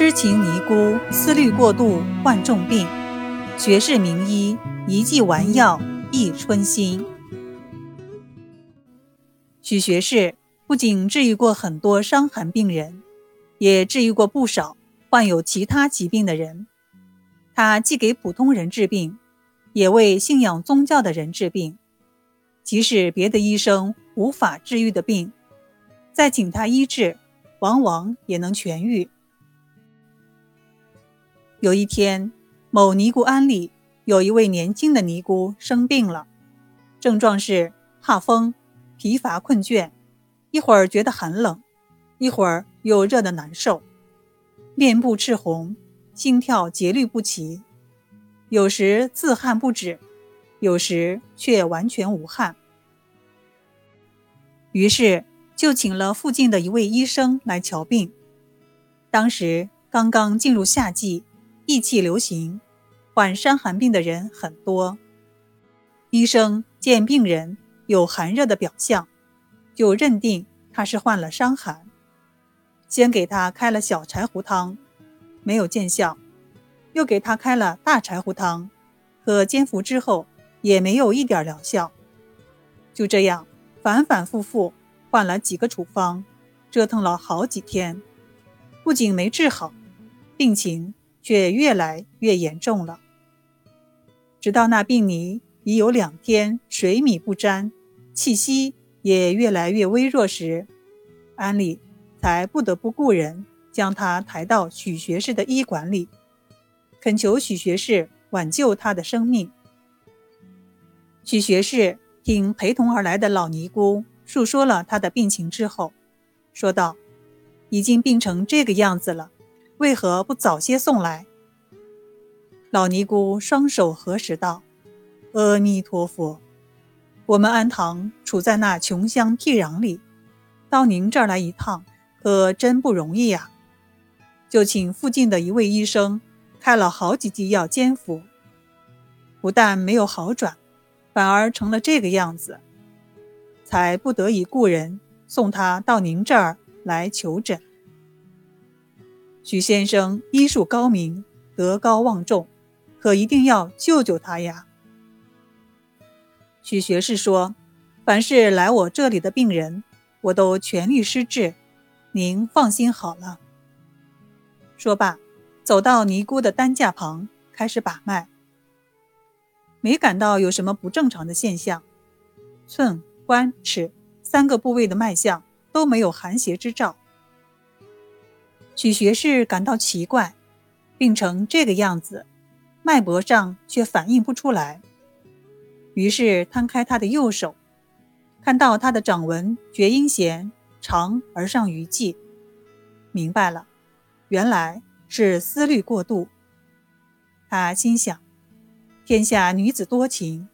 痴情尼姑思虑过度患重病，学士名医一剂丸药益春心。许学士不仅治愈过很多伤寒病人，也治愈过不少患有其他疾病的人。他既给普通人治病，也为信仰宗教的人治病。即使别的医生无法治愈的病，再请他医治，往往也能痊愈。有一天，某尼姑庵里有一位年轻的尼姑生病了，症状是怕风、疲乏困倦，一会儿觉得很冷，一会儿又热得难受，面部赤红，心跳节律不齐，有时自汗不止，有时却完全无汗。于是就请了附近的一位医生来瞧病。当时刚刚进入夏季。疫气流行，患伤寒病的人很多。医生见病人有寒热的表象，就认定他是患了伤寒，先给他开了小柴胡汤，没有见效；又给他开了大柴胡汤，可煎服之后也没有一点疗效。就这样反反复复换了几个处方，折腾了好几天，不仅没治好，病情。却越来越严重了。直到那病尼已有两天水米不沾，气息也越来越微弱时，安里才不得不雇人将他抬到许学士的医馆里，恳求许学士挽救他的生命。许学士听陪同而来的老尼姑述说了他的病情之后，说道：“已经病成这个样子了。”为何不早些送来？老尼姑双手合十道：“阿弥陀佛，我们安堂处在那穷乡僻壤里，到您这儿来一趟，可真不容易呀。就请附近的一位医生开了好几剂药煎服，不但没有好转，反而成了这个样子，才不得已雇人送他到您这儿来求诊。”许先生医术高明，德高望重，可一定要救救他呀！许学士说：“凡是来我这里的病人，我都全力施治，您放心好了。”说罢，走到尼姑的担架旁，开始把脉，没感到有什么不正常的现象，寸、关、尺三个部位的脉象都没有寒邪之兆。许学士感到奇怪，病成这个样子，脉搏上却反应不出来。于是摊开他的右手，看到他的掌纹厥阴弦长而上余际，明白了，原来是思虑过度。他心想：天下女子多情，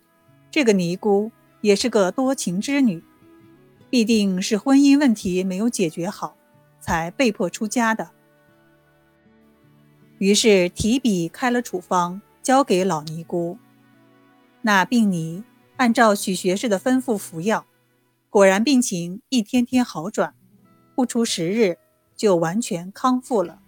这个尼姑也是个多情之女，必定是婚姻问题没有解决好，才被迫出家的。于是提笔开了处方，交给老尼姑。那病尼按照许学士的吩咐服药，果然病情一天天好转，不出十日就完全康复了。